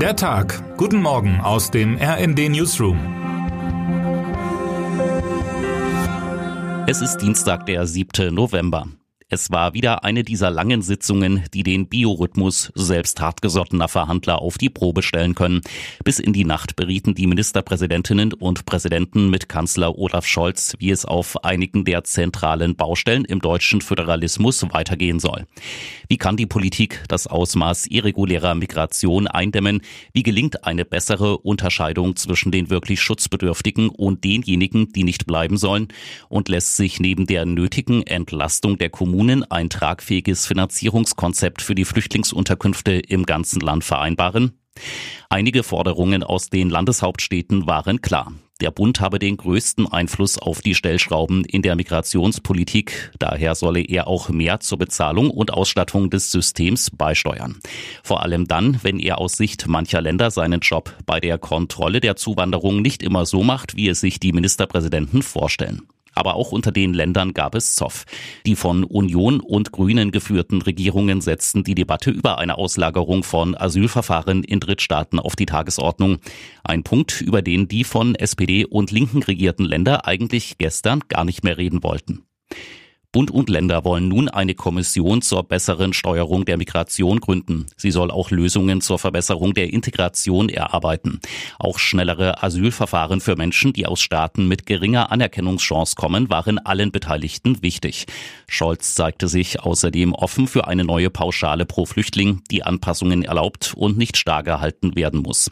Der Tag. Guten Morgen aus dem RND Newsroom. Es ist Dienstag, der 7. November. Es war wieder eine dieser langen Sitzungen, die den Biorhythmus selbst hartgesottener Verhandler auf die Probe stellen können. Bis in die Nacht berieten die Ministerpräsidentinnen und Präsidenten mit Kanzler Olaf Scholz, wie es auf einigen der zentralen Baustellen im deutschen Föderalismus weitergehen soll. Wie kann die Politik das Ausmaß irregulärer Migration eindämmen? Wie gelingt eine bessere Unterscheidung zwischen den wirklich Schutzbedürftigen und denjenigen, die nicht bleiben sollen? Und lässt sich neben der nötigen Entlastung der Kommunen Kommunen ein tragfähiges Finanzierungskonzept für die Flüchtlingsunterkünfte im ganzen Land vereinbaren? Einige Forderungen aus den Landeshauptstädten waren klar. Der Bund habe den größten Einfluss auf die Stellschrauben in der Migrationspolitik. Daher solle er auch mehr zur Bezahlung und Ausstattung des Systems beisteuern. Vor allem dann, wenn er aus Sicht mancher Länder seinen Job bei der Kontrolle der Zuwanderung nicht immer so macht, wie es sich die Ministerpräsidenten vorstellen. Aber auch unter den Ländern gab es Zoff. Die von Union und Grünen geführten Regierungen setzten die Debatte über eine Auslagerung von Asylverfahren in Drittstaaten auf die Tagesordnung. Ein Punkt, über den die von SPD und Linken regierten Länder eigentlich gestern gar nicht mehr reden wollten. Bund und Länder wollen nun eine Kommission zur besseren Steuerung der Migration gründen. Sie soll auch Lösungen zur Verbesserung der Integration erarbeiten. Auch schnellere Asylverfahren für Menschen, die aus Staaten mit geringer Anerkennungschance kommen, waren allen Beteiligten wichtig. Scholz zeigte sich außerdem offen für eine neue Pauschale pro Flüchtling, die Anpassungen erlaubt und nicht starr gehalten werden muss.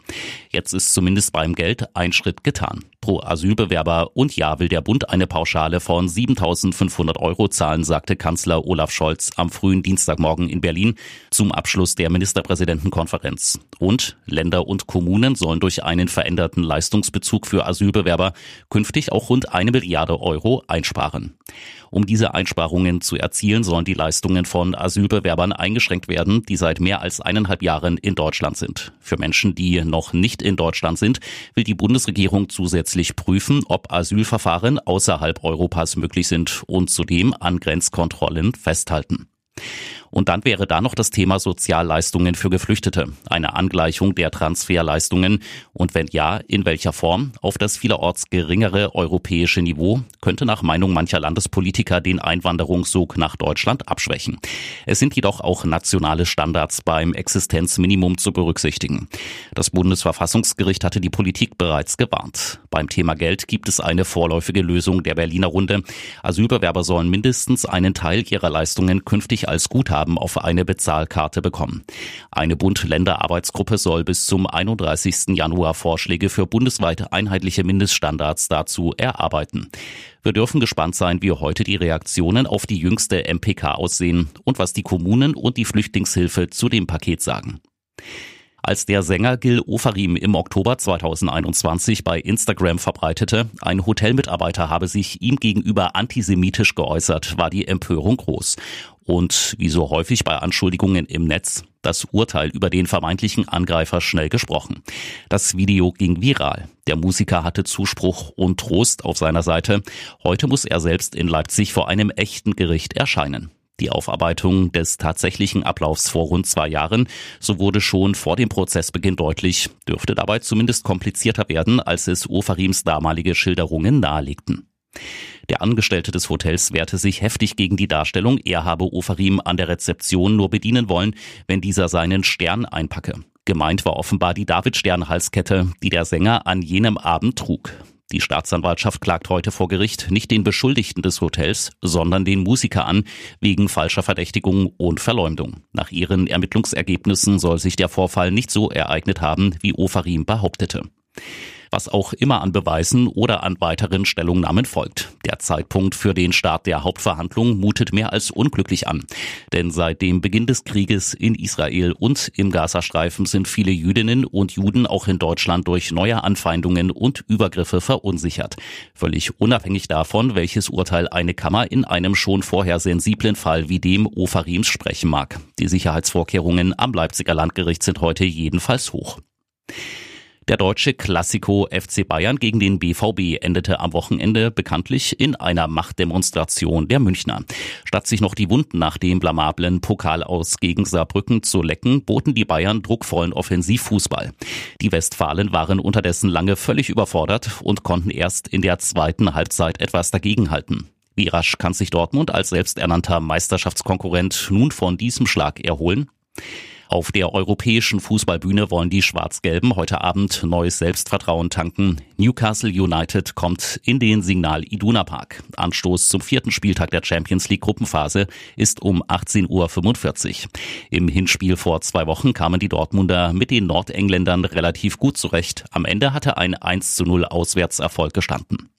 Jetzt ist zumindest beim Geld ein Schritt getan pro Asylbewerber und ja will der Bund eine Pauschale von 7.500 Euro zahlen, sagte Kanzler Olaf Scholz am frühen Dienstagmorgen in Berlin zum Abschluss der Ministerpräsidentenkonferenz. Und Länder und Kommunen sollen durch einen veränderten Leistungsbezug für Asylbewerber künftig auch rund eine Milliarde Euro einsparen. Um diese Einsparungen zu erzielen, sollen die Leistungen von Asylbewerbern eingeschränkt werden, die seit mehr als eineinhalb Jahren in Deutschland sind. Für Menschen, die noch nicht in Deutschland sind, will die Bundesregierung zusätzlich zusätzlich prüfen, ob Asylverfahren außerhalb Europas möglich sind und zudem an Grenzkontrollen festhalten. Und dann wäre da noch das Thema Sozialleistungen für Geflüchtete, eine Angleichung der Transferleistungen und wenn ja, in welcher Form auf das vielerorts geringere europäische Niveau könnte nach Meinung mancher Landespolitiker den Einwanderungssog nach Deutschland abschwächen. Es sind jedoch auch nationale Standards beim Existenzminimum zu berücksichtigen. Das Bundesverfassungsgericht hatte die Politik bereits gewarnt. Beim Thema Geld gibt es eine vorläufige Lösung der Berliner Runde. Asylbewerber sollen mindestens einen Teil ihrer Leistungen künftig als Guthaben Ausgaben auf eine Bezahlkarte bekommen. Eine Bund-Länder-Arbeitsgruppe soll bis zum 31. Januar Vorschläge für bundesweit einheitliche Mindeststandards dazu erarbeiten. Wir dürfen gespannt sein, wie heute die Reaktionen auf die jüngste MPK aussehen und was die Kommunen und die Flüchtlingshilfe zu dem Paket sagen. Als der Sänger Gil Ofarim im Oktober 2021 bei Instagram verbreitete, ein Hotelmitarbeiter habe sich ihm gegenüber antisemitisch geäußert, war die Empörung groß. Und wie so häufig bei Anschuldigungen im Netz, das Urteil über den vermeintlichen Angreifer schnell gesprochen. Das Video ging viral. Der Musiker hatte Zuspruch und Trost auf seiner Seite. Heute muss er selbst in Leipzig vor einem echten Gericht erscheinen. Die Aufarbeitung des tatsächlichen Ablaufs vor rund zwei Jahren, so wurde schon vor dem Prozessbeginn deutlich, dürfte dabei zumindest komplizierter werden, als es Ofarims damalige Schilderungen nahelegten. Der Angestellte des Hotels wehrte sich heftig gegen die Darstellung, er habe Ofarim an der Rezeption nur bedienen wollen, wenn dieser seinen Stern einpacke. Gemeint war offenbar die David-Stern-Halskette, die der Sänger an jenem Abend trug. Die Staatsanwaltschaft klagt heute vor Gericht nicht den Beschuldigten des Hotels, sondern den Musiker an, wegen falscher Verdächtigung und Verleumdung. Nach ihren Ermittlungsergebnissen soll sich der Vorfall nicht so ereignet haben, wie Ofarim behauptete was auch immer an Beweisen oder an weiteren Stellungnahmen folgt. Der Zeitpunkt für den Start der Hauptverhandlung mutet mehr als unglücklich an. Denn seit dem Beginn des Krieges in Israel und im Gazastreifen sind viele Jüdinnen und Juden auch in Deutschland durch neue Anfeindungen und Übergriffe verunsichert. Völlig unabhängig davon, welches Urteil eine Kammer in einem schon vorher sensiblen Fall wie dem Ofarims sprechen mag. Die Sicherheitsvorkehrungen am Leipziger Landgericht sind heute jedenfalls hoch. Der deutsche Klassiko FC Bayern gegen den BVB endete am Wochenende bekanntlich in einer Machtdemonstration der Münchner. Statt sich noch die Wunden nach dem blamablen Pokal aus gegen Saarbrücken zu lecken, boten die Bayern druckvollen Offensivfußball. Die Westfalen waren unterdessen lange völlig überfordert und konnten erst in der zweiten Halbzeit etwas dagegenhalten. Wie rasch kann sich Dortmund als selbsternannter Meisterschaftskonkurrent nun von diesem Schlag erholen? Auf der europäischen Fußballbühne wollen die Schwarz-Gelben heute Abend neues Selbstvertrauen tanken. Newcastle United kommt in den Signal Iduna Park. Anstoß zum vierten Spieltag der Champions League Gruppenphase ist um 18.45 Uhr. Im Hinspiel vor zwei Wochen kamen die Dortmunder mit den Nordengländern relativ gut zurecht. Am Ende hatte ein 1 zu 0 Auswärtserfolg gestanden.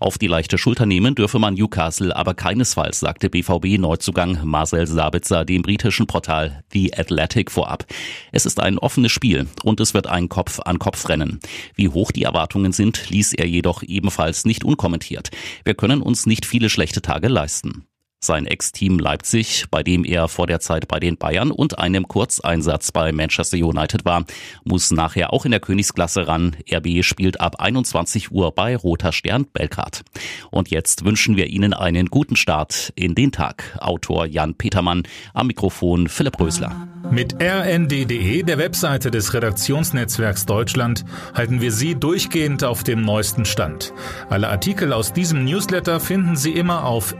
Auf die leichte Schulter nehmen dürfe man Newcastle aber keinesfalls, sagte BVB-Neuzugang Marcel Sabitzer dem britischen Portal The Athletic vorab. Es ist ein offenes Spiel und es wird ein Kopf-an-Kopf-Rennen. Wie hoch die Erwartungen sind, ließ er jedoch ebenfalls nicht unkommentiert. Wir können uns nicht viele schlechte Tage leisten. Sein Ex-Team Leipzig, bei dem er vor der Zeit bei den Bayern und einem Kurzeinsatz bei Manchester United war, muss nachher auch in der Königsklasse ran. RB spielt ab 21 Uhr bei Roter Stern Belgrad. Und jetzt wünschen wir Ihnen einen guten Start in den Tag. Autor Jan Petermann, am Mikrofon Philipp Rösler. Mit rnd.de, der Webseite des Redaktionsnetzwerks Deutschland, halten wir Sie durchgehend auf dem neuesten Stand. Alle Artikel aus diesem Newsletter finden Sie immer auf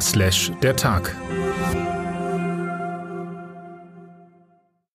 slash der Tag.